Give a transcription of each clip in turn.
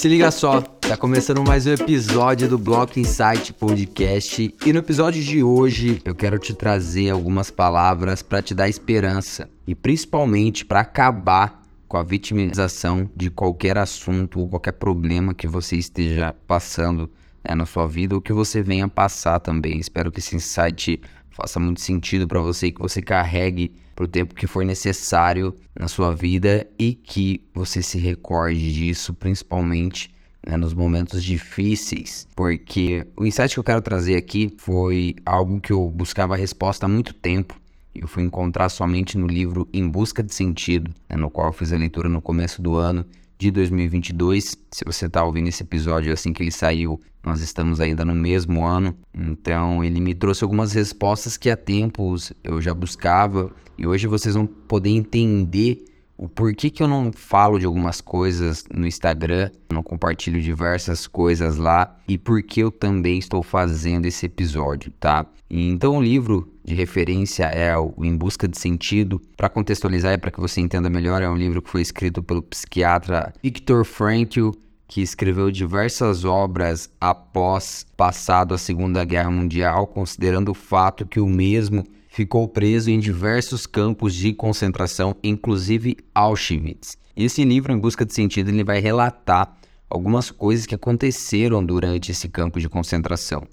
Se liga só, tá começando mais um episódio do Bloco Insight Podcast e no episódio de hoje eu quero te trazer algumas palavras para te dar esperança e principalmente para acabar com a vitimização de qualquer assunto ou qualquer problema que você esteja passando né, na sua vida ou que você venha passar também. Espero que esse insight faça muito sentido para você e que você carregue para o tempo que for necessário na sua vida e que você se recorde disso, principalmente né, nos momentos difíceis, porque o insight que eu quero trazer aqui foi algo que eu buscava resposta há muito tempo. Eu fui encontrar somente no livro Em Busca de Sentido, né, no qual eu fiz a leitura no começo do ano de 2022. Se você está ouvindo esse episódio assim que ele saiu, nós estamos ainda no mesmo ano. Então, ele me trouxe algumas respostas que há tempos eu já buscava e hoje vocês vão poder entender o porquê que eu não falo de algumas coisas no Instagram, não compartilho diversas coisas lá e por que eu também estou fazendo esse episódio, tá? Então o livro de referência é o Em Busca de Sentido. Para contextualizar e para que você entenda melhor, é um livro que foi escrito pelo psiquiatra Viktor Frankl, que escreveu diversas obras após passado a Segunda Guerra Mundial, considerando o fato que o mesmo ficou preso em diversos campos de concentração, inclusive Auschwitz. Esse livro, Em Busca de Sentido, ele vai relatar algumas coisas que aconteceram durante esse campo de concentração.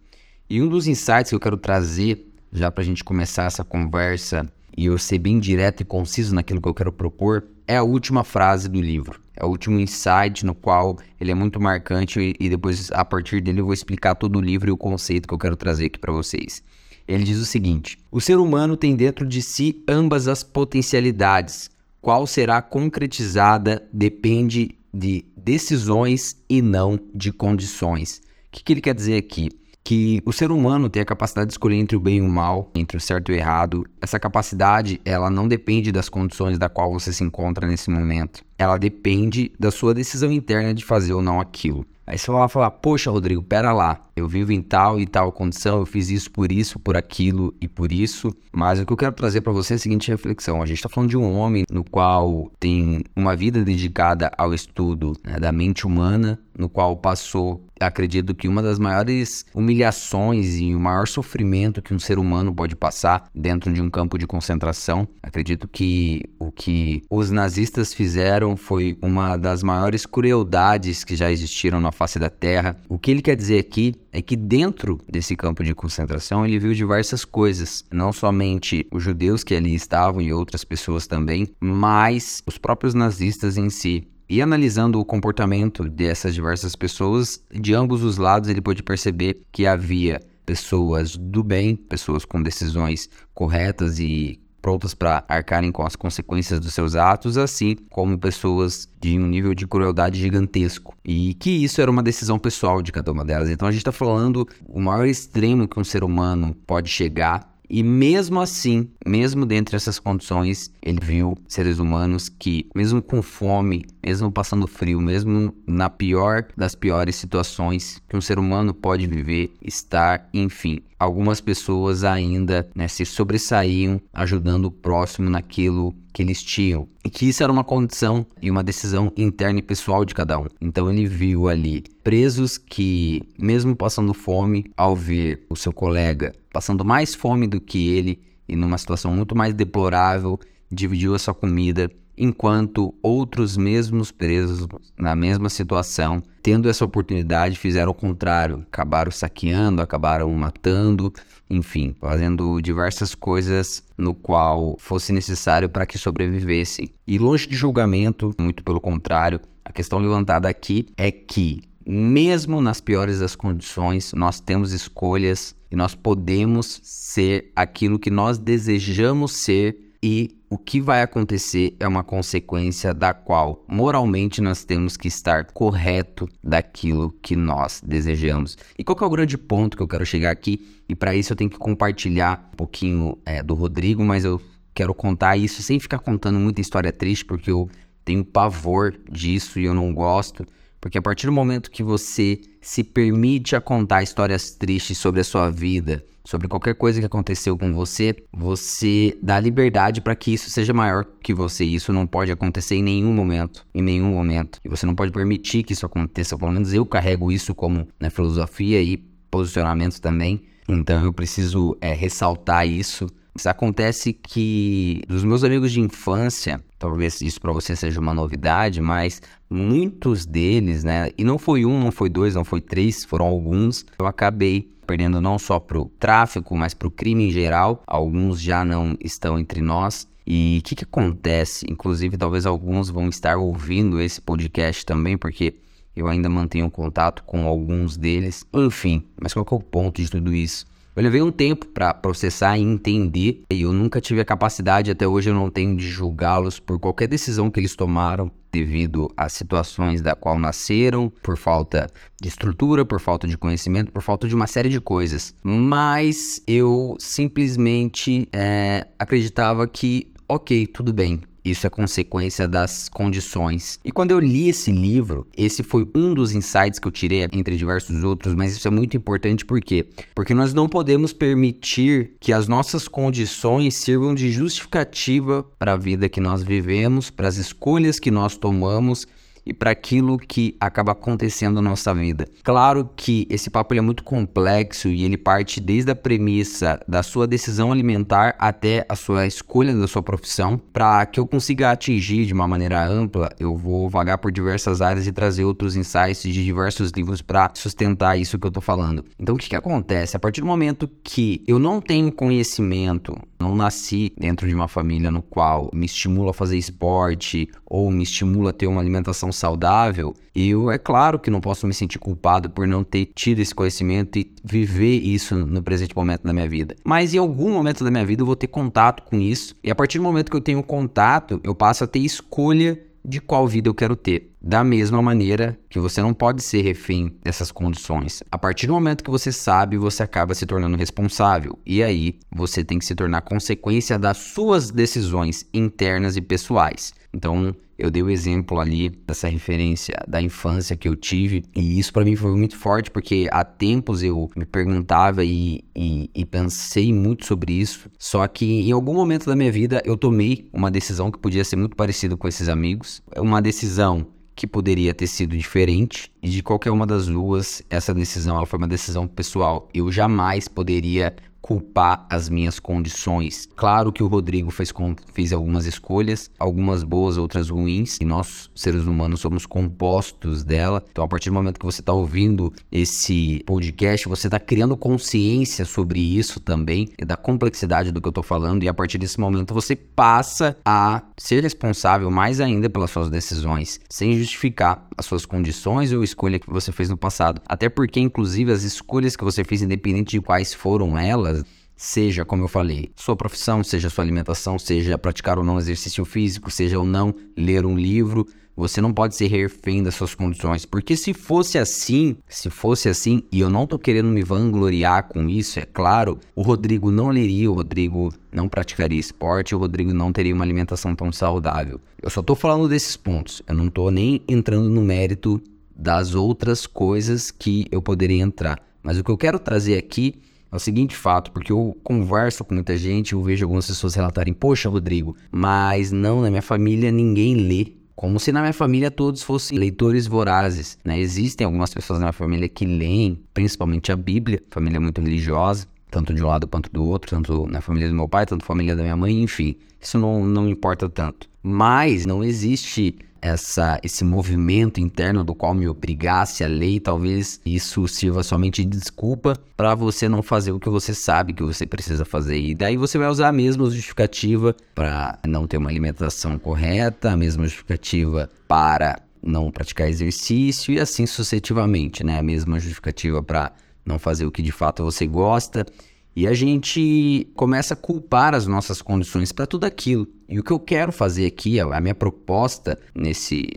E um dos insights que eu quero trazer, já para a gente começar essa conversa e eu ser bem direto e conciso naquilo que eu quero propor, é a última frase do livro. É o último insight no qual ele é muito marcante e, e depois, a partir dele, eu vou explicar todo o livro e o conceito que eu quero trazer aqui para vocês. Ele diz o seguinte: O ser humano tem dentro de si ambas as potencialidades. Qual será concretizada depende de decisões e não de condições. O que, que ele quer dizer aqui? que o ser humano tem a capacidade de escolher entre o bem e o mal, entre o certo e o errado. Essa capacidade, ela não depende das condições da qual você se encontra nesse momento. Ela depende da sua decisão interna de fazer ou não aquilo. Aí você vai falar, poxa, Rodrigo, pera lá, eu vivo em tal e tal condição, eu fiz isso por isso, por aquilo e por isso. Mas o que eu quero trazer para você é a seguinte reflexão: a gente está falando de um homem no qual tem uma vida dedicada ao estudo né, da mente humana, no qual passou acredito que uma das maiores humilhações e o maior sofrimento que um ser humano pode passar dentro de um campo de concentração. Acredito que o que os nazistas fizeram foi uma das maiores crueldades que já existiram na face da Terra. O que ele quer dizer aqui é que dentro desse campo de concentração ele viu diversas coisas, não somente os judeus que ali estavam e outras pessoas também, mas os próprios nazistas em si. E analisando o comportamento dessas diversas pessoas, de ambos os lados ele pôde perceber que havia pessoas do bem, pessoas com decisões corretas e prontas para arcarem com as consequências dos seus atos, assim como pessoas de um nível de crueldade gigantesco. E que isso era uma decisão pessoal de cada uma delas. Então a gente está falando o maior extremo que um ser humano pode chegar e mesmo assim, mesmo dentro dessas condições, ele viu seres humanos que, mesmo com fome, mesmo passando frio, mesmo na pior das piores situações que um ser humano pode viver, estar, enfim, algumas pessoas ainda né, se sobressaíam ajudando o próximo naquilo que eles tinham. E que isso era uma condição e uma decisão interna e pessoal de cada um. Então ele viu ali presos que, mesmo passando fome, ao ver o seu colega passando mais fome do que ele e numa situação muito mais deplorável, dividiu a sua comida enquanto outros mesmos presos na mesma situação, tendo essa oportunidade, fizeram o contrário, acabaram saqueando, acabaram matando, enfim, fazendo diversas coisas no qual fosse necessário para que sobrevivessem. E longe de julgamento, muito pelo contrário, a questão levantada aqui é que mesmo nas piores das condições, nós temos escolhas e nós podemos ser aquilo que nós desejamos ser e o que vai acontecer é uma consequência da qual moralmente nós temos que estar correto daquilo que nós desejamos. E qual é o grande ponto que eu quero chegar aqui? E para isso eu tenho que compartilhar um pouquinho é, do Rodrigo, mas eu quero contar isso sem ficar contando muita história triste, porque eu tenho pavor disso e eu não gosto. Porque a partir do momento que você se permite a contar histórias tristes sobre a sua vida, sobre qualquer coisa que aconteceu com você, você dá liberdade para que isso seja maior que você. Isso não pode acontecer em nenhum momento, em nenhum momento. E você não pode permitir que isso aconteça. Pelo menos eu carrego isso como né, filosofia e posicionamento também. Então eu preciso é, ressaltar isso. Acontece que dos meus amigos de infância, talvez isso para você seja uma novidade, mas muitos deles, né? E não foi um, não foi dois, não foi três, foram alguns. Eu acabei perdendo não só pro tráfico, mas pro crime em geral. Alguns já não estão entre nós. E o que, que acontece? Inclusive, talvez alguns vão estar ouvindo esse podcast também, porque eu ainda mantenho contato com alguns deles. Enfim, mas qual é o ponto de tudo isso? Eu levei um tempo para processar e entender, e eu nunca tive a capacidade, até hoje eu não tenho de julgá-los por qualquer decisão que eles tomaram devido às situações da qual nasceram, por falta de estrutura, por falta de conhecimento, por falta de uma série de coisas. Mas eu simplesmente é, acreditava que, ok, tudo bem, isso é consequência das condições. E quando eu li esse livro, esse foi um dos insights que eu tirei entre diversos outros, mas isso é muito importante por quê? Porque nós não podemos permitir que as nossas condições sirvam de justificativa para a vida que nós vivemos, para as escolhas que nós tomamos e para aquilo que acaba acontecendo na nossa vida. Claro que esse papo é muito complexo e ele parte desde a premissa da sua decisão alimentar até a sua escolha da sua profissão. Para que eu consiga atingir de uma maneira ampla, eu vou vagar por diversas áreas e trazer outros insights de diversos livros para sustentar isso que eu estou falando. Então, o que, que acontece? A partir do momento que eu não tenho conhecimento, não nasci dentro de uma família no qual me estimula a fazer esporte ou me estimula a ter uma alimentação saudável, eu é claro que não posso me sentir culpado por não ter tido esse conhecimento e viver isso no presente momento da minha vida. Mas em algum momento da minha vida eu vou ter contato com isso, e a partir do momento que eu tenho contato, eu passo a ter escolha de qual vida eu quero ter. Da mesma maneira que você não pode ser refém dessas condições. A partir do momento que você sabe, você acaba se tornando responsável. E aí, você tem que se tornar consequência das suas decisões internas e pessoais. Então, eu dei o exemplo ali dessa referência da infância que eu tive, e isso para mim foi muito forte, porque há tempos eu me perguntava e, e, e, pensei muito sobre isso. Só que em algum momento da minha vida eu tomei uma decisão que podia ser muito parecida com esses amigos, uma decisão que poderia ter sido diferente e de qualquer uma das duas essa decisão ela foi uma decisão pessoal eu jamais poderia culpar as minhas condições. Claro que o Rodrigo fez, fez algumas escolhas, algumas boas, outras ruins, e nós, seres humanos, somos compostos dela. Então, a partir do momento que você está ouvindo esse podcast, você está criando consciência sobre isso também, e da complexidade do que eu estou falando, e a partir desse momento você passa a ser responsável mais ainda pelas suas decisões, sem justificar as suas condições ou escolha que você fez no passado. Até porque, inclusive, as escolhas que você fez, independente de quais foram elas, seja, como eu falei, sua profissão, seja sua alimentação, seja praticar ou não exercício físico, seja ou não ler um livro, você não pode ser refém das suas condições, porque se fosse assim, se fosse assim, e eu não tô querendo me vangloriar com isso, é claro, o Rodrigo não leria, o Rodrigo não praticaria esporte, o Rodrigo não teria uma alimentação tão saudável. Eu só tô falando desses pontos, eu não tô nem entrando no mérito das outras coisas que eu poderia entrar. Mas o que eu quero trazer aqui é o seguinte fato, porque eu converso com muita gente, eu vejo algumas pessoas relatarem, poxa, Rodrigo, mas não, na minha família ninguém lê. Como se na minha família todos fossem leitores vorazes, né? Existem algumas pessoas na minha família que leem, principalmente a Bíblia, família muito religiosa, tanto de um lado quanto do outro, tanto na família do meu pai, tanto na família da minha mãe, enfim. Isso não, não importa tanto. Mas não existe essa, esse movimento interno do qual me obrigasse a lei, talvez isso sirva somente de desculpa para você não fazer o que você sabe que você precisa fazer. E daí você vai usar a mesma justificativa para não ter uma alimentação correta, a mesma justificativa para não praticar exercício e assim sucessivamente, né? A mesma justificativa para não fazer o que de fato você gosta e a gente começa a culpar as nossas condições para tudo aquilo. E o que eu quero fazer aqui, a minha proposta nesse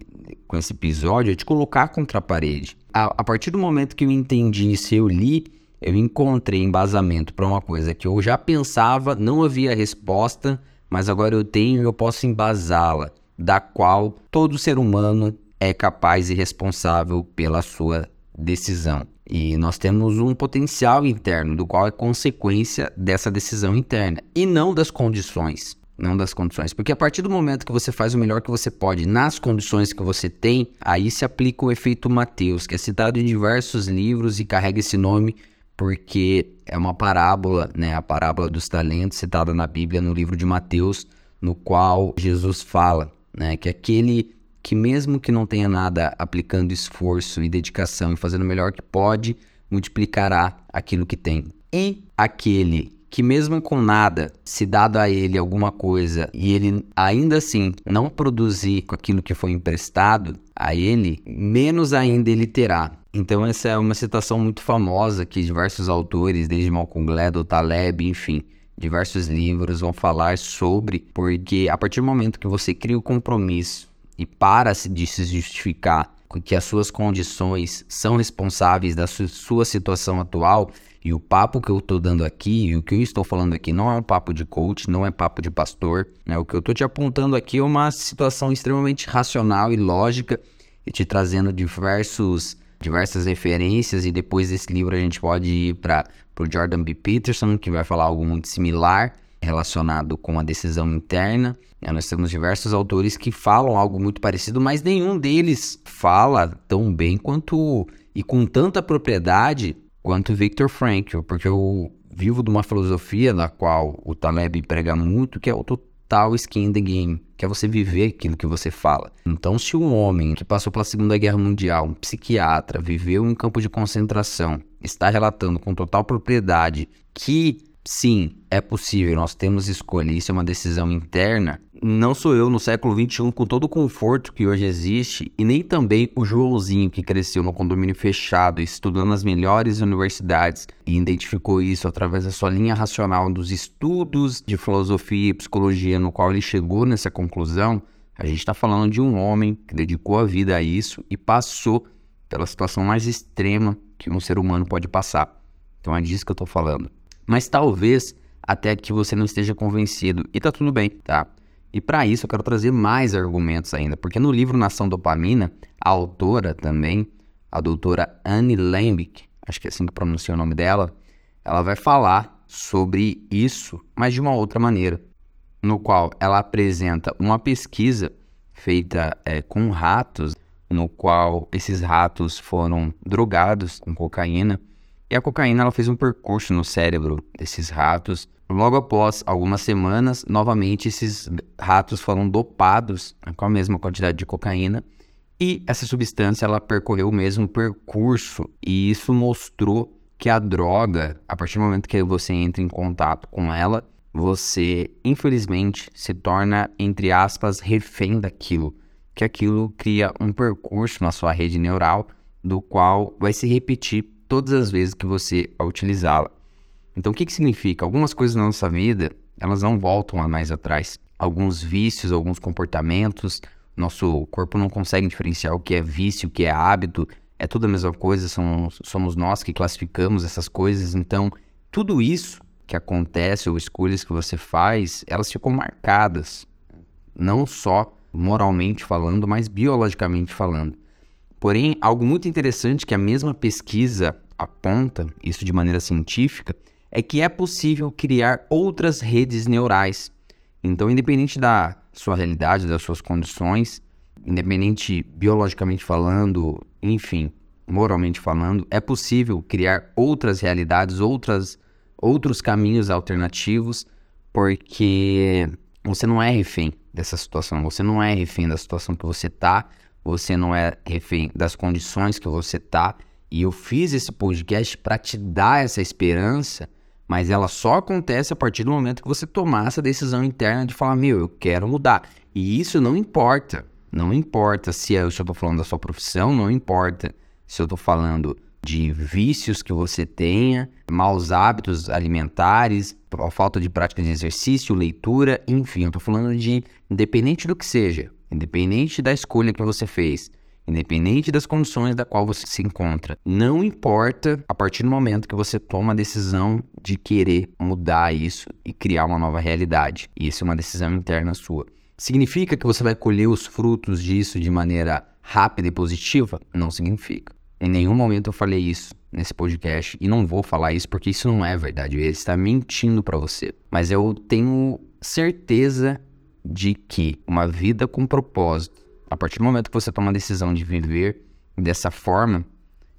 com esse episódio é te colocar contra a parede. A, a partir do momento que eu entendi isso, eu li, eu encontrei embasamento para uma coisa que eu já pensava, não havia resposta, mas agora eu tenho e eu posso embasá-la, da qual todo ser humano é capaz e responsável pela sua decisão. E nós temos um potencial interno, do qual é consequência dessa decisão interna, e não das condições. Não das condições. Porque a partir do momento que você faz o melhor que você pode nas condições que você tem, aí se aplica o efeito Mateus, que é citado em diversos livros e carrega esse nome porque é uma parábola, né? A parábola dos talentos citada na Bíblia, no livro de Mateus, no qual Jesus fala, né? Que aquele que mesmo que não tenha nada aplicando esforço e dedicação e fazendo o melhor que pode, multiplicará aquilo que tem. E aquele que mesmo com nada, se dado a ele alguma coisa e ele ainda assim não produzir com aquilo que foi emprestado a ele, menos ainda ele terá. Então essa é uma citação muito famosa que diversos autores, desde Malcolm Gladwell, Taleb, enfim, diversos livros vão falar sobre, porque a partir do momento que você cria o compromisso e para de se justificar que as suas condições são responsáveis da sua situação atual, e o papo que eu estou dando aqui, e o que eu estou falando aqui, não é um papo de coach, não é papo de pastor. Né? O que eu estou te apontando aqui é uma situação extremamente racional e lógica, e te trazendo diversos, diversas referências. E depois desse livro a gente pode ir para o Jordan B. Peterson, que vai falar algo muito similar relacionado com a decisão interna. É, nós temos diversos autores que falam algo muito parecido, mas nenhum deles fala tão bem quanto e com tanta propriedade quanto Viktor Frankl, porque eu vivo de uma filosofia na qual o Taleb prega muito, que é o total skin in the game, que é você viver aquilo que você fala. Então, se um homem que passou pela Segunda Guerra Mundial, um psiquiatra, viveu em um campo de concentração, está relatando com total propriedade que sim, é possível, nós temos escolha, isso é uma decisão interna, não sou eu no século XXI com todo o conforto que hoje existe e nem também o Joãozinho que cresceu no condomínio fechado, estudando nas melhores universidades e identificou isso através da sua linha racional dos estudos de filosofia e psicologia no qual ele chegou nessa conclusão. A gente está falando de um homem que dedicou a vida a isso e passou pela situação mais extrema que um ser humano pode passar. Então é disso que eu estou falando. Mas talvez até que você não esteja convencido e tá tudo bem, tá? E para isso eu quero trazer mais argumentos ainda, porque no livro Nação Dopamina, a autora também, a doutora Anne Lembick, acho que é assim que pronuncia o nome dela, ela vai falar sobre isso, mas de uma outra maneira, no qual ela apresenta uma pesquisa feita é, com ratos, no qual esses ratos foram drogados com cocaína, e a cocaína ela fez um percurso no cérebro desses ratos. Logo após algumas semanas, novamente esses ratos foram dopados com a mesma quantidade de cocaína. E essa substância ela percorreu o mesmo percurso. E isso mostrou que a droga, a partir do momento que você entra em contato com ela, você infelizmente se torna entre aspas refém daquilo, que aquilo cria um percurso na sua rede neural do qual vai se repetir todas as vezes que você a utilizá-la. Então, o que, que significa? Algumas coisas na nossa vida, elas não voltam a mais atrás. Alguns vícios, alguns comportamentos, nosso corpo não consegue diferenciar o que é vício, o que é hábito, é tudo a mesma coisa, somos, somos nós que classificamos essas coisas. Então, tudo isso que acontece ou escolhas que você faz, elas ficam marcadas, não só moralmente falando, mas biologicamente falando. Porém, algo muito interessante que a mesma pesquisa aponta, isso de maneira científica, é que é possível criar outras redes neurais. Então, independente da sua realidade, das suas condições, independente biologicamente falando, enfim, moralmente falando, é possível criar outras realidades, outras, outros caminhos alternativos, porque você não é refém dessa situação, você não é refém da situação que você está, você não é refém das condições que você está. E eu fiz esse podcast para te dar essa esperança mas ela só acontece a partir do momento que você tomar essa decisão interna de falar: meu, eu quero mudar. E isso não importa. Não importa se eu estou falando da sua profissão, não importa se eu estou falando de vícios que você tenha, maus hábitos alimentares, falta de prática de exercício, leitura, enfim, eu estou falando de independente do que seja, independente da escolha que você fez, independente das condições da qual você se encontra. Não importa a partir do momento que você toma a decisão de querer mudar isso e criar uma nova realidade. Isso é uma decisão interna sua. Significa que você vai colher os frutos disso de maneira rápida e positiva? Não significa. Em nenhum momento eu falei isso nesse podcast e não vou falar isso porque isso não é verdade. Ele está mentindo para você. Mas eu tenho certeza de que uma vida com propósito, a partir do momento que você toma a decisão de viver dessa forma,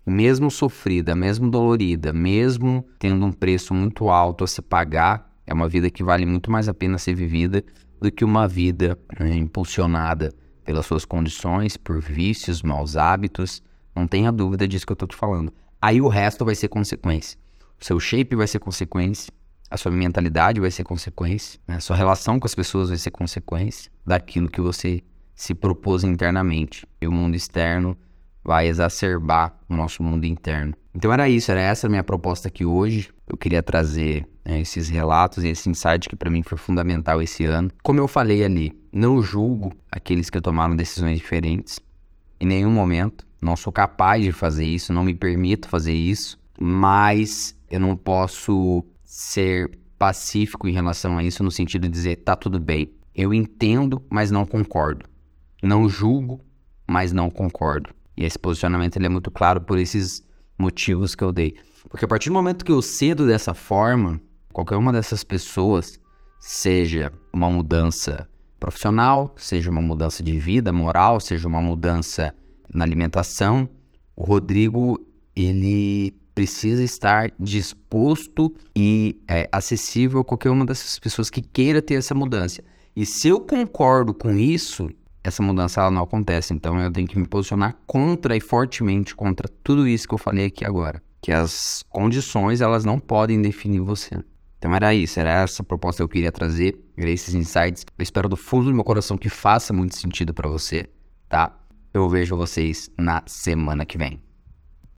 mesmo sofrida, mesmo dolorida, mesmo tendo um preço muito alto a se pagar, é uma vida que vale muito mais a pena ser vivida do que uma vida né, impulsionada pelas suas condições, por vícios, maus hábitos. Não tenha dúvida disso que eu tô te falando. Aí o resto vai ser consequência. O seu shape vai ser consequência, a sua mentalidade vai ser consequência, né? a sua relação com as pessoas vai ser consequência daquilo que você se propôs internamente. E o mundo externo vai exacerbar o nosso mundo interno. Então era isso, era essa a minha proposta aqui hoje. Eu queria trazer né, esses relatos e esse insight que para mim foi fundamental esse ano. Como eu falei ali, não julgo aqueles que tomaram decisões diferentes em nenhum momento. Não sou capaz de fazer isso, não me permito fazer isso, mas eu não posso ser pacífico em relação a isso no sentido de dizer tá tudo bem. Eu entendo, mas não concordo. Não julgo, mas não concordo. E esse posicionamento ele é muito claro por esses motivos que eu dei. Porque a partir do momento que eu cedo dessa forma, qualquer uma dessas pessoas, seja uma mudança profissional, seja uma mudança de vida moral, seja uma mudança na alimentação, o Rodrigo ele precisa estar disposto e é, acessível a qualquer uma dessas pessoas que queira ter essa mudança. E se eu concordo com isso, essa mudança ela não acontece. Então eu tenho que me posicionar contra e fortemente contra tudo isso que eu falei aqui agora. Que as condições elas não podem definir você. Então era isso, era essa proposta que eu queria trazer, era esses insights. Eu espero do fundo do meu coração que faça muito sentido para você, tá? Eu vejo vocês na semana que vem.